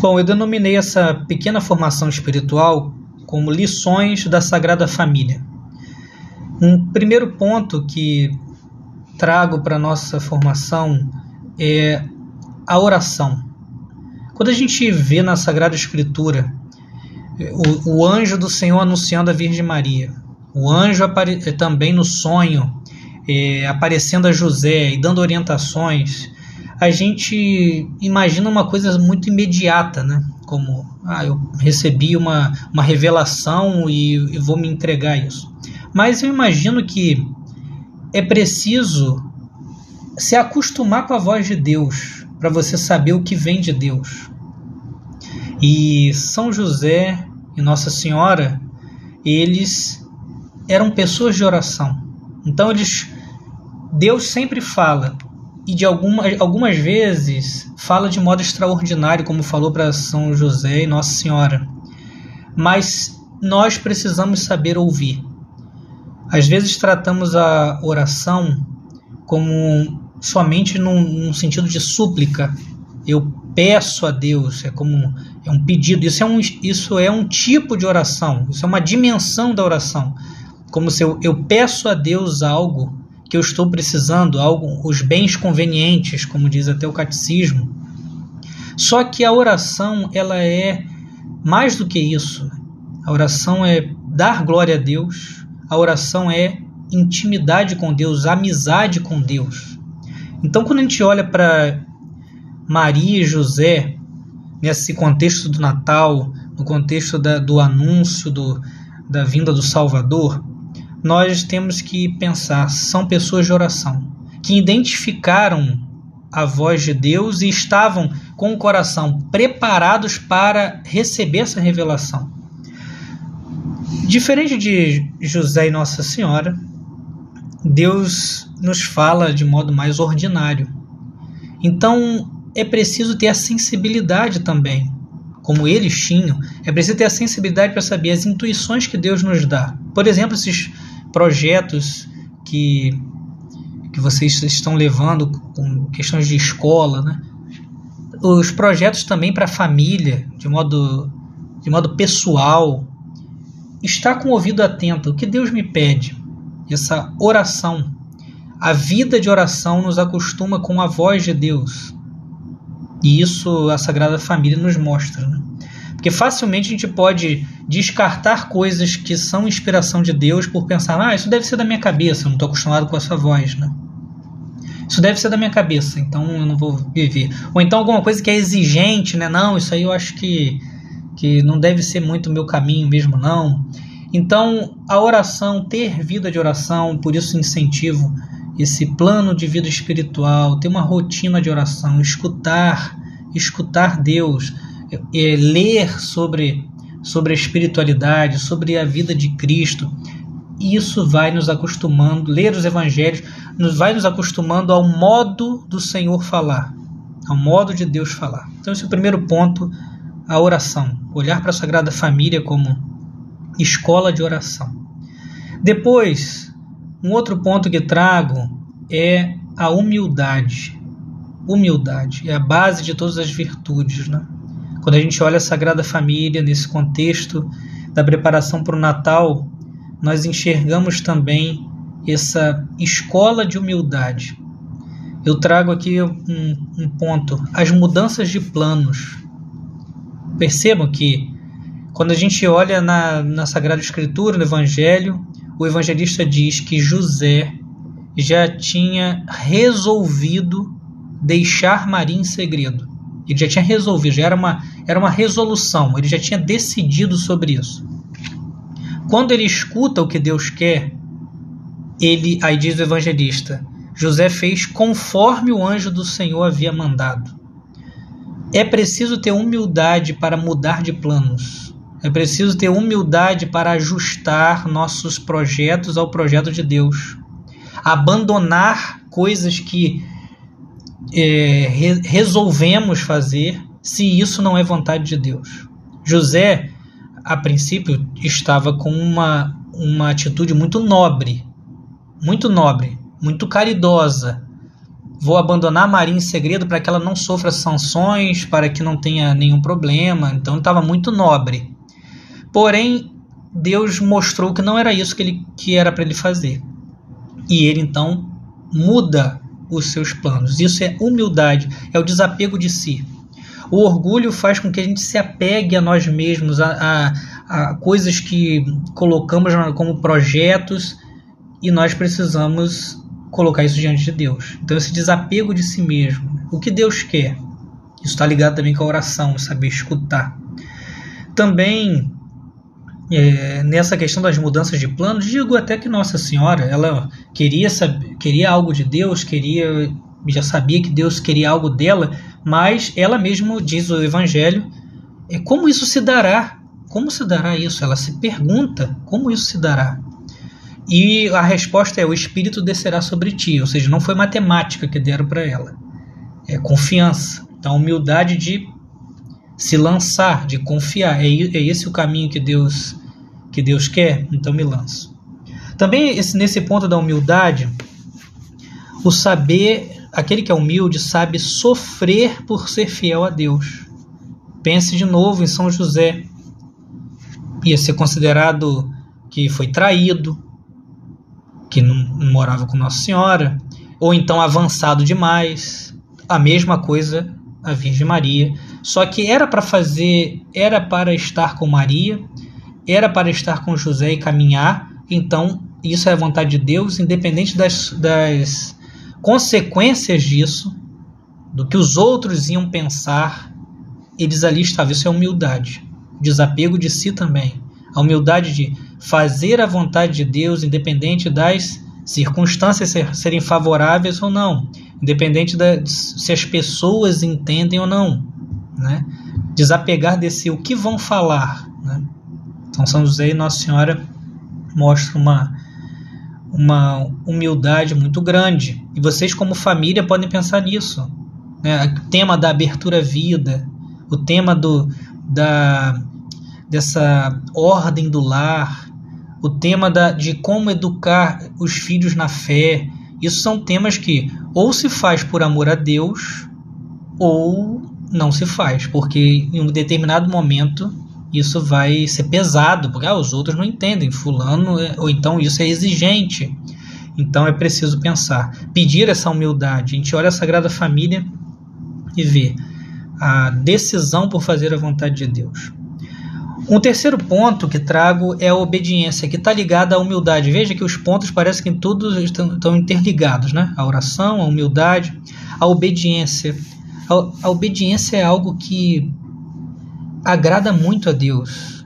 Bom, eu denominei essa pequena formação espiritual como lições da Sagrada Família. Um primeiro ponto que trago para nossa formação é a oração. Quando a gente vê na Sagrada Escritura o, o anjo do Senhor anunciando a Virgem Maria, o anjo apare, também no sonho é, aparecendo a José e dando orientações, a gente imagina uma coisa muito imediata, né? Como, ah, eu recebi uma, uma revelação e, e vou me entregar isso. Mas eu imagino que é preciso se acostumar com a voz de Deus para você saber o que vem de Deus. E São José e Nossa Senhora, eles eram pessoas de oração. Então eles Deus sempre fala e de algumas, algumas vezes fala de modo extraordinário, como falou para São José e Nossa Senhora. Mas nós precisamos saber ouvir. Às vezes tratamos a oração como somente num, num sentido de súplica. Eu peço a Deus, é como é um pedido. Isso é um, isso é um tipo de oração, isso é uma dimensão da oração. Como se eu, eu peço a Deus algo que eu estou precisando, algo, os bens convenientes, como diz até o catecismo. Só que a oração, ela é mais do que isso. A oração é dar glória a Deus, a oração é intimidade com Deus, amizade com Deus. Então, quando a gente olha para Maria e José, nesse contexto do Natal, no contexto da, do anúncio do, da vinda do Salvador, nós temos que pensar, são pessoas de oração, que identificaram a voz de Deus e estavam com o coração preparados para receber essa revelação. Diferente de José e Nossa Senhora, Deus nos fala de modo mais ordinário. Então é preciso ter a sensibilidade também, como eles tinham, é preciso ter a sensibilidade para saber as intuições que Deus nos dá. Por exemplo, esses projetos que, que vocês estão levando com questões de escola, né? os projetos também para a família, de modo, de modo pessoal, está com o ouvido atento. O que Deus me pede? Essa oração. A vida de oração nos acostuma com a voz de Deus. E isso a Sagrada Família nos mostra. Né? Porque facilmente a gente pode descartar coisas que são inspiração de Deus por pensar, ah, isso deve ser da minha cabeça, eu não estou acostumado com essa voz, né? Isso deve ser da minha cabeça, então eu não vou viver. Ou então alguma coisa que é exigente, né? Não, isso aí eu acho que, que não deve ser muito o meu caminho mesmo, não. Então, a oração, ter vida de oração, por isso incentivo esse plano de vida espiritual, ter uma rotina de oração, escutar, escutar Deus, é, ler sobre, sobre a espiritualidade, sobre a vida de Cristo, isso vai nos acostumando, ler os evangelhos, nos vai nos acostumando ao modo do Senhor falar, ao modo de Deus falar. Então, esse é o primeiro ponto, a oração. Olhar para a Sagrada Família como escola de oração. Depois, um outro ponto que trago é a humildade. Humildade é a base de todas as virtudes, né? Quando a gente olha a Sagrada Família nesse contexto da preparação para o Natal, nós enxergamos também essa escola de humildade. Eu trago aqui um, um ponto: as mudanças de planos. Percebam que quando a gente olha na, na Sagrada Escritura, no Evangelho, o evangelista diz que José já tinha resolvido deixar Maria em segredo. Ele já tinha resolvido, já era uma, era uma resolução, ele já tinha decidido sobre isso. Quando ele escuta o que Deus quer, ele, aí diz o evangelista, José fez conforme o anjo do Senhor havia mandado. É preciso ter humildade para mudar de planos. É preciso ter humildade para ajustar nossos projetos ao projeto de Deus. Abandonar coisas que é, re resolvemos fazer se isso não é vontade de Deus. José, a princípio, estava com uma, uma atitude muito nobre, muito nobre, muito caridosa. vou abandonar Maria em segredo para que ela não sofra sanções, para que não tenha nenhum problema. Então estava muito nobre. Porém, Deus mostrou que não era isso que, ele, que era para ele fazer. E ele então muda os seus planos. Isso é humildade, é o desapego de si. O orgulho faz com que a gente se apegue a nós mesmos, a, a, a coisas que colocamos como projetos e nós precisamos colocar isso diante de Deus. Então, esse desapego de si mesmo. O que Deus quer? Isso está ligado também com a oração, saber escutar. Também é, nessa questão das mudanças de planos, digo até que Nossa Senhora, ela queria saber, queria algo de Deus, queria já sabia que Deus queria algo dela, mas ela mesma diz o Evangelho, é como isso se dará? Como se dará isso? Ela se pergunta como isso se dará. E a resposta é: o Espírito descerá sobre ti. Ou seja, não foi matemática que deram para ela, é confiança. Então, humildade de se lançar, de confiar. É, é esse o caminho que Deus que Deus quer, então me lanço. Também esse, nesse ponto da humildade, o saber, aquele que é humilde sabe sofrer por ser fiel a Deus. Pense de novo em São José. Ia ser considerado que foi traído, que não morava com Nossa Senhora, ou então avançado demais. A mesma coisa a Virgem Maria. Só que era para fazer, era para estar com Maria, era para estar com José e caminhar. Então, isso é a vontade de Deus, independente das, das consequências disso, do que os outros iam pensar, eles ali estavam. Isso é humildade. Desapego de si também. A humildade de fazer a vontade de Deus, independente das circunstâncias serem favoráveis ou não, independente de se as pessoas entendem ou não, né? Desapegar desse o que vão falar, né? Então São José e Nossa Senhora mostram uma uma humildade muito grande e vocês como família podem pensar nisso, né? O tema da abertura à vida, o tema do da dessa ordem do lar, o tema da, de como educar os filhos na fé. Isso são temas que ou se faz por amor a Deus ou não se faz, porque em um determinado momento isso vai ser pesado, porque ah, os outros não entendem, fulano, é, ou então isso é exigente. Então é preciso pensar, pedir essa humildade. A gente olha a Sagrada Família e vê a decisão por fazer a vontade de Deus. Um terceiro ponto que trago é a obediência, que está ligada à humildade. Veja que os pontos parecem que todos estão, estão interligados, né? A oração, a humildade, a obediência. A, obediência é algo que agrada muito a Deus.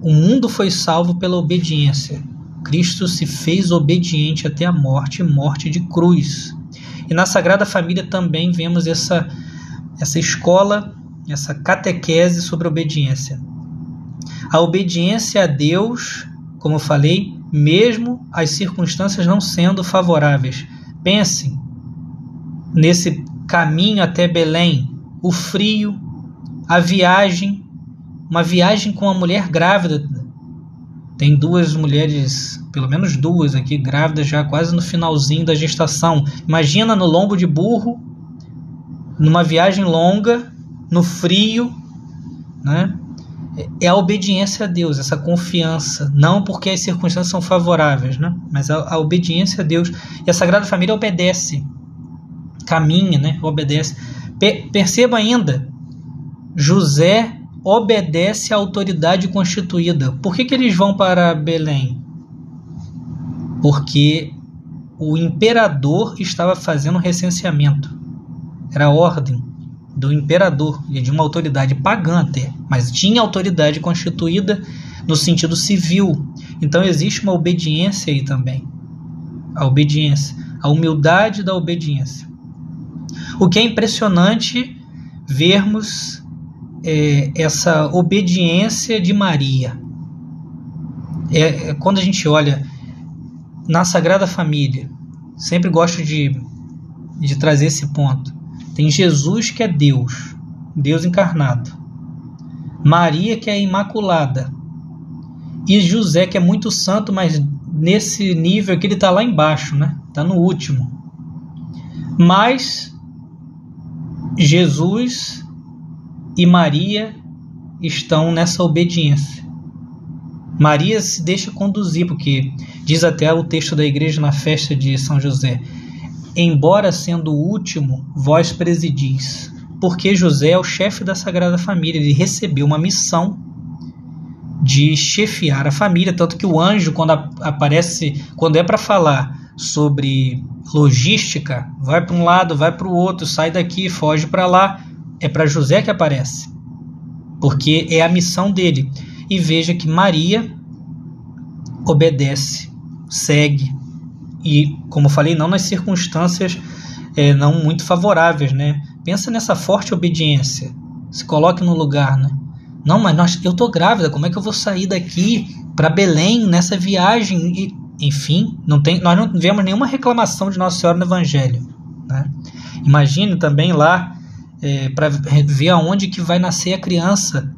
O mundo foi salvo pela obediência. Cristo se fez obediente até a morte, morte de cruz. E na Sagrada Família também vemos essa, essa escola, essa catequese sobre obediência. A obediência a Deus, como eu falei, mesmo as circunstâncias não sendo favoráveis. Pense nesse caminho até Belém, o frio, a viagem, uma viagem com a mulher grávida. Tem duas mulheres, pelo menos duas aqui, grávidas já quase no finalzinho da gestação. Imagina no lombo de burro, numa viagem longa, no frio, né? é a obediência a Deus, essa confiança, não porque as circunstâncias são favoráveis, né? mas a, a obediência a Deus. E a Sagrada Família obedece, caminha, né? obedece. Pe perceba ainda, José obedece à autoridade constituída. Por que, que eles vão para Belém? Porque o imperador estava fazendo recenseamento. Era ordem do imperador e de uma autoridade pagã até, mas tinha autoridade constituída no sentido civil. Então existe uma obediência aí também. A obediência, a humildade da obediência. O que é impressionante vermos é, essa obediência de Maria. É, é, quando a gente olha na Sagrada Família, sempre gosto de, de trazer esse ponto tem Jesus que é Deus, Deus encarnado. Maria que é imaculada. E José que é muito santo, mas nesse nível aqui ele está lá embaixo, né? Está no último. Mas Jesus e Maria estão nessa obediência. Maria se deixa conduzir, porque diz até o texto da igreja na festa de São José: Embora sendo o último, vós presidis. Porque José é o chefe da Sagrada Família, ele recebeu uma missão de chefiar a família, tanto que o anjo, quando aparece, quando é para falar sobre logística, vai para um lado, vai para o outro, sai daqui, foge para lá, é para José que aparece, porque é a missão dele. E veja que Maria obedece, segue e, como falei, não nas circunstâncias é, não muito favoráveis, né? Pensa nessa forte obediência, se coloque no lugar, né? Não, mas eu tô grávida, como é que eu vou sair daqui para Belém nessa viagem? E, enfim, não tem, nós não vemos nenhuma reclamação de Nossa Senhora no Evangelho. Né? Imagine também lá é, para ver aonde que vai nascer a criança.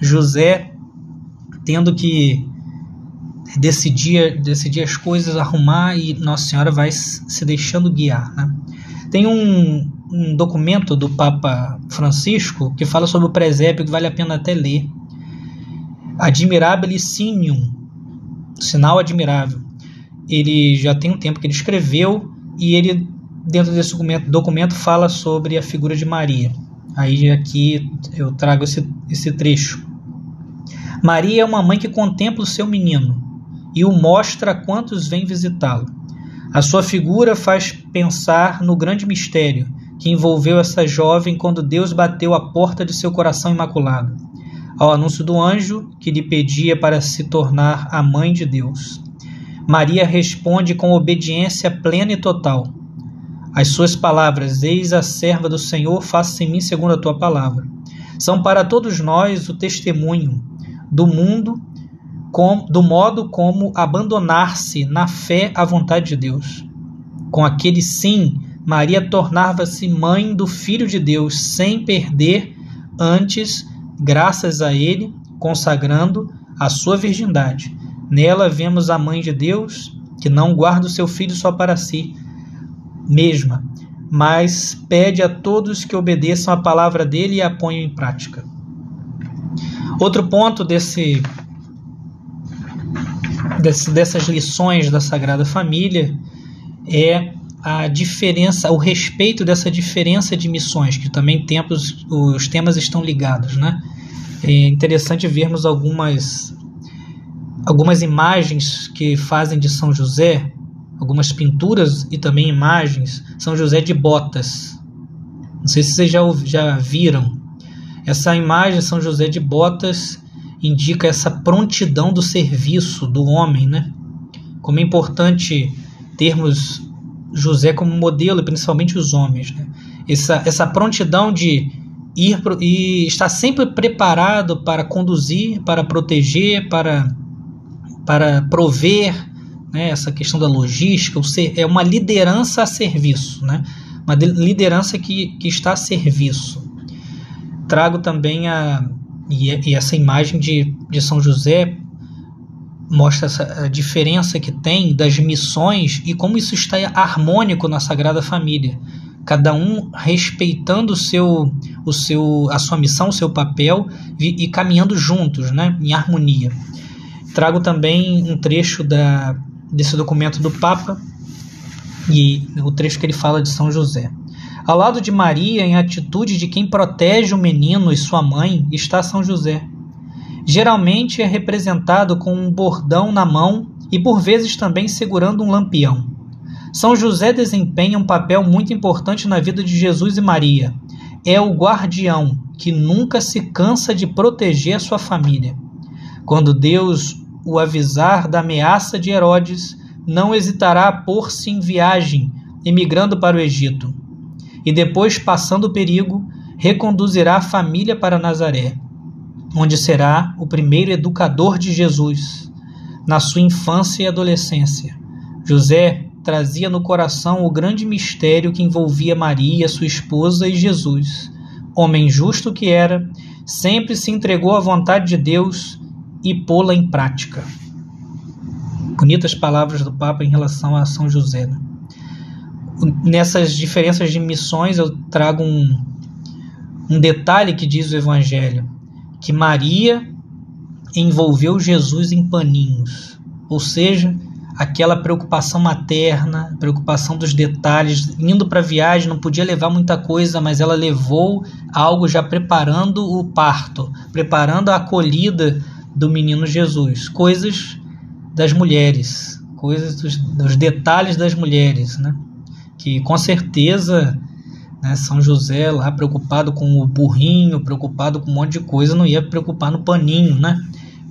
José tendo que decidir, decidir as coisas, arrumar e Nossa Senhora vai se deixando guiar. Né? Tem um, um documento do Papa Francisco que fala sobre o presépio que vale a pena até ler. Admirabilissimium, sinal admirável. Ele já tem um tempo que ele escreveu e ele dentro desse documento, documento fala sobre a figura de Maria. Aí aqui eu trago esse, esse trecho. Maria é uma mãe que contempla o seu menino e o mostra a quantos vêm visitá-lo. A sua figura faz pensar no grande mistério que envolveu essa jovem quando Deus bateu a porta de seu coração imaculado, ao anúncio do anjo que lhe pedia para se tornar a mãe de Deus. Maria responde com obediência plena e total. As suas palavras, eis a serva do Senhor, faça em mim segundo a tua palavra, são para todos nós o testemunho do mundo, com, do modo como abandonar-se na fé à vontade de Deus. Com aquele sim Maria tornava-se mãe do Filho de Deus sem perder antes, graças a ele, consagrando a sua virgindade. Nela vemos a mãe de Deus que não guarda o seu filho só para si mesma, mas pede a todos que obedeçam a palavra dele e a ponham em prática. Outro ponto desse, desse dessas lições da Sagrada Família é a diferença, o respeito dessa diferença de missões, que também tempos, os temas estão ligados, né? É interessante vermos algumas algumas imagens que fazem de São José, algumas pinturas e também imagens, São José de botas. Não sei se vocês já, já viram. Essa imagem, São José de botas, indica essa prontidão do serviço do homem, né? Como é importante termos José como modelo, principalmente os homens. Né? Essa, essa prontidão de ir pro, e estar sempre preparado para conduzir, para proteger, para, para prover, né? essa questão da logística, é uma liderança a serviço, né? uma liderança que, que está a serviço. Trago também a, e, e essa imagem de, de São José mostra essa diferença que tem das missões e como isso está harmônico na Sagrada Família. Cada um respeitando o seu, o seu, a sua missão, o seu papel e, e caminhando juntos, né, em harmonia. Trago também um trecho da, desse documento do Papa e o trecho que ele fala de São José. Ao lado de Maria, em atitude de quem protege o menino e sua mãe, está São José Geralmente é representado com um bordão na mão e por vezes também segurando um lampião. São José desempenha um papel muito importante na vida de Jesus e Maria. É o guardião que nunca se cansa de proteger a sua família. Quando Deus o avisar da ameaça de Herodes, não hesitará a pôr-se em viagem, emigrando para o Egito. E depois, passando o perigo, reconduzirá a família para Nazaré onde será o primeiro educador de Jesus na sua infância e adolescência. José trazia no coração o grande mistério que envolvia Maria, sua esposa, e Jesus. Homem justo que era, sempre se entregou à vontade de Deus e pô-la em prática. Bonitas palavras do Papa em relação a São José. Né? nessas diferenças de missões eu trago um, um detalhe que diz o Evangelho, que Maria envolveu Jesus em paninhos, ou seja, aquela preocupação materna, preocupação dos detalhes, indo para a viagem não podia levar muita coisa, mas ela levou algo já preparando o parto, preparando a acolhida do menino Jesus, coisas das mulheres, coisas dos, dos detalhes das mulheres, né? Que com certeza né, São José lá preocupado com o burrinho, preocupado com um monte de coisa, não ia preocupar no paninho, né?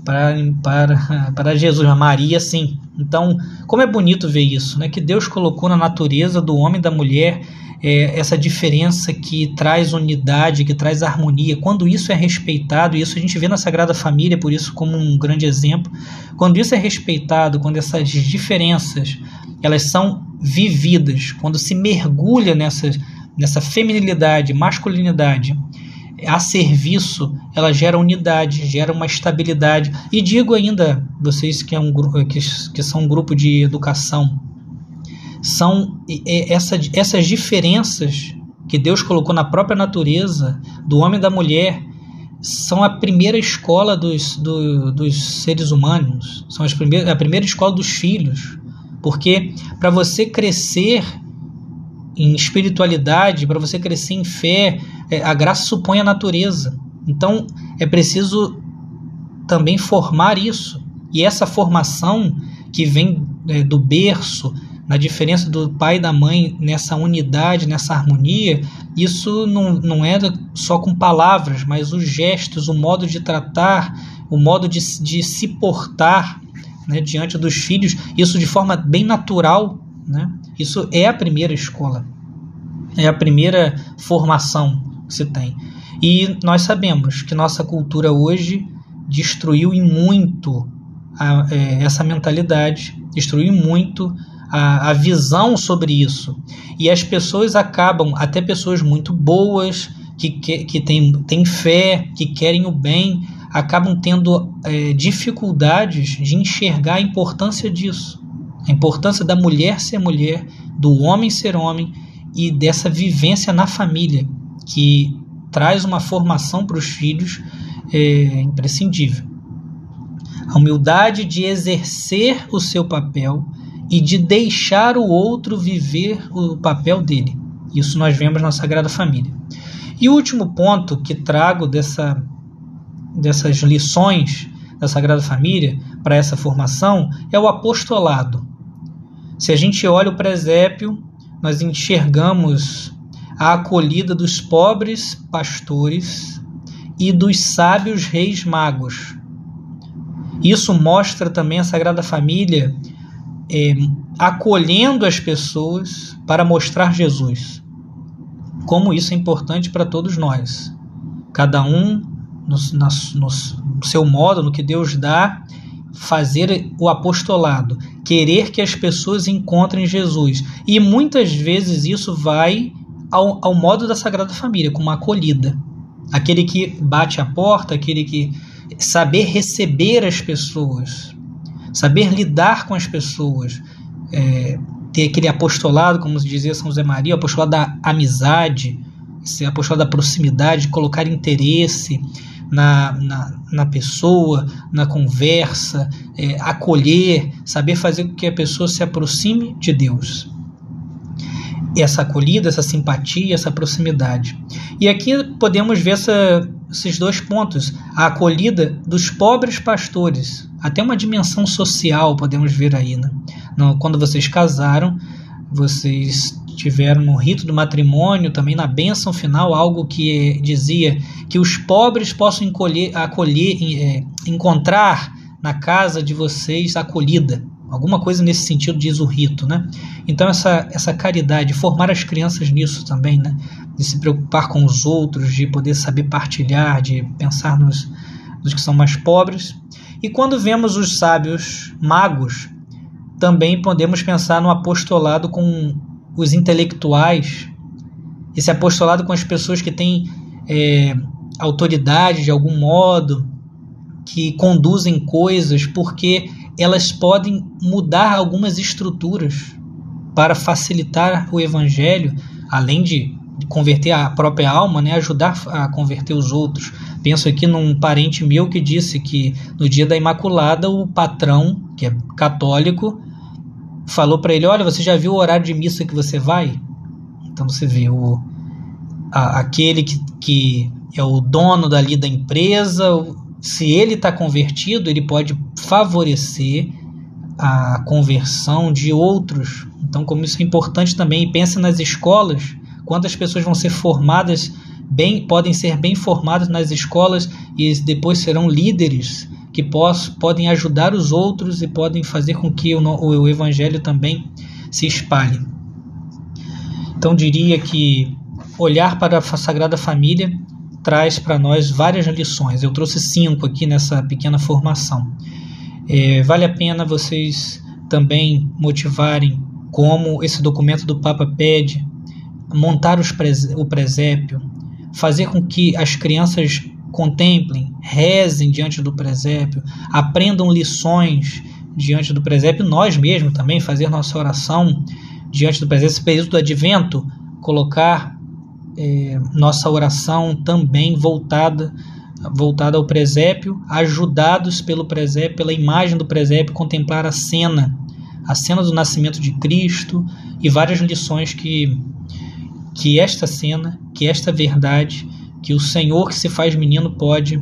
Para, para, para Jesus, a Maria sim. Então, como é bonito ver isso, né? Que Deus colocou na natureza do homem e da mulher é, essa diferença que traz unidade, que traz harmonia. Quando isso é respeitado, isso a gente vê na Sagrada Família, por isso como um grande exemplo, quando isso é respeitado, quando essas diferenças elas são vividas, quando se mergulha nessa, nessa feminilidade, masculinidade, a serviço, ela gera unidade, gera uma estabilidade. E digo ainda, vocês que, é um, que, que são um grupo de educação, são essa, essas diferenças que Deus colocou na própria natureza do homem e da mulher são a primeira escola dos, do, dos seres humanos, são as primeiras, a primeira escola dos filhos. Porque para você crescer em espiritualidade, para você crescer em fé, é, a graça supõe a natureza. Então é preciso também formar isso. E essa formação que vem é, do berço, na diferença do pai e da mãe nessa unidade, nessa harmonia, isso não, não é só com palavras, mas os gestos, o modo de tratar, o modo de, de se portar né, diante dos filhos, isso de forma bem natural. Né? Isso é a primeira escola, é a primeira formação que se tem. E nós sabemos que nossa cultura hoje destruiu muito a, é, essa mentalidade, destruiu muito a, a visão sobre isso. E as pessoas acabam, até pessoas muito boas, que, que, que têm, têm fé, que querem o bem, acabam tendo é, dificuldades de enxergar a importância disso. A importância da mulher ser mulher, do homem ser homem e dessa vivência na família, que traz uma formação para os filhos é, imprescindível. A humildade de exercer o seu papel e de deixar o outro viver o papel dele. Isso nós vemos na Sagrada Família. E o último ponto que trago dessa, dessas lições da Sagrada Família para essa formação é o apostolado. Se a gente olha o presépio, nós enxergamos a acolhida dos pobres pastores e dos sábios reis magos. Isso mostra também a Sagrada Família é, acolhendo as pessoas para mostrar Jesus. Como isso é importante para todos nós. Cada um no, no seu modo, no que Deus dá, fazer o apostolado, querer que as pessoas encontrem Jesus. E muitas vezes isso vai ao, ao modo da Sagrada Família, com uma acolhida. Aquele que bate a porta, aquele que saber receber as pessoas, saber lidar com as pessoas, é, ter aquele apostolado, como dizia São José Maria, o apostolado da amizade, esse apostolado da proximidade, colocar interesse na, na, na pessoa, na conversa, é, acolher, saber fazer com que a pessoa se aproxime de Deus essa acolhida, essa simpatia, essa proximidade. E aqui podemos ver essa, esses dois pontos: a acolhida dos pobres pastores, até uma dimensão social podemos ver aí. Né? Quando vocês casaram, vocês tiveram no rito do matrimônio, também na bênção final, algo que dizia que os pobres possam encolher, acolher, é, encontrar na casa de vocês acolhida. Alguma coisa nesse sentido diz o rito, né? Então essa, essa caridade, formar as crianças nisso também, né? De se preocupar com os outros, de poder saber partilhar, de pensar nos, nos que são mais pobres. E quando vemos os sábios magos, também podemos pensar no apostolado com os intelectuais, esse apostolado com as pessoas que têm é, autoridade de algum modo, que conduzem coisas, porque elas podem mudar algumas estruturas. para facilitar o evangelho, além de converter a própria alma, né, ajudar a converter os outros. Penso aqui num parente meu que disse que no dia da Imaculada o patrão, que é católico, falou para ele: Olha, você já viu o horário de missa que você vai? Então você vê o, a, aquele que, que é o dono dali da empresa, se ele está convertido, ele pode favorecer a conversão de outros. Então, como isso é importante também, pense nas escolas, quantas pessoas vão ser formadas bem, podem ser bem formadas nas escolas e depois serão líderes que poss, podem ajudar os outros e podem fazer com que o, o evangelho também se espalhe. Então, diria que olhar para a Sagrada Família traz para nós várias lições. Eu trouxe cinco aqui nessa pequena formação. É, vale a pena vocês também motivarem como esse documento do Papa pede, montar pres o presépio, fazer com que as crianças contemplem, rezem diante do presépio, aprendam lições diante do presépio, nós mesmos também fazer nossa oração diante do presépio, esse período do advento, colocar é, nossa oração também voltada voltada ao presépio, ajudados pelo presépio, pela imagem do presépio, contemplar a cena, a cena do nascimento de Cristo e várias lições que que esta cena, que esta verdade, que o Senhor que se faz menino pode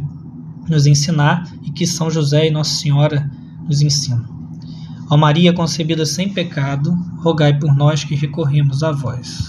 nos ensinar e que São José e Nossa Senhora nos ensinam. Ó Maria concebida sem pecado, rogai por nós que recorremos a vós.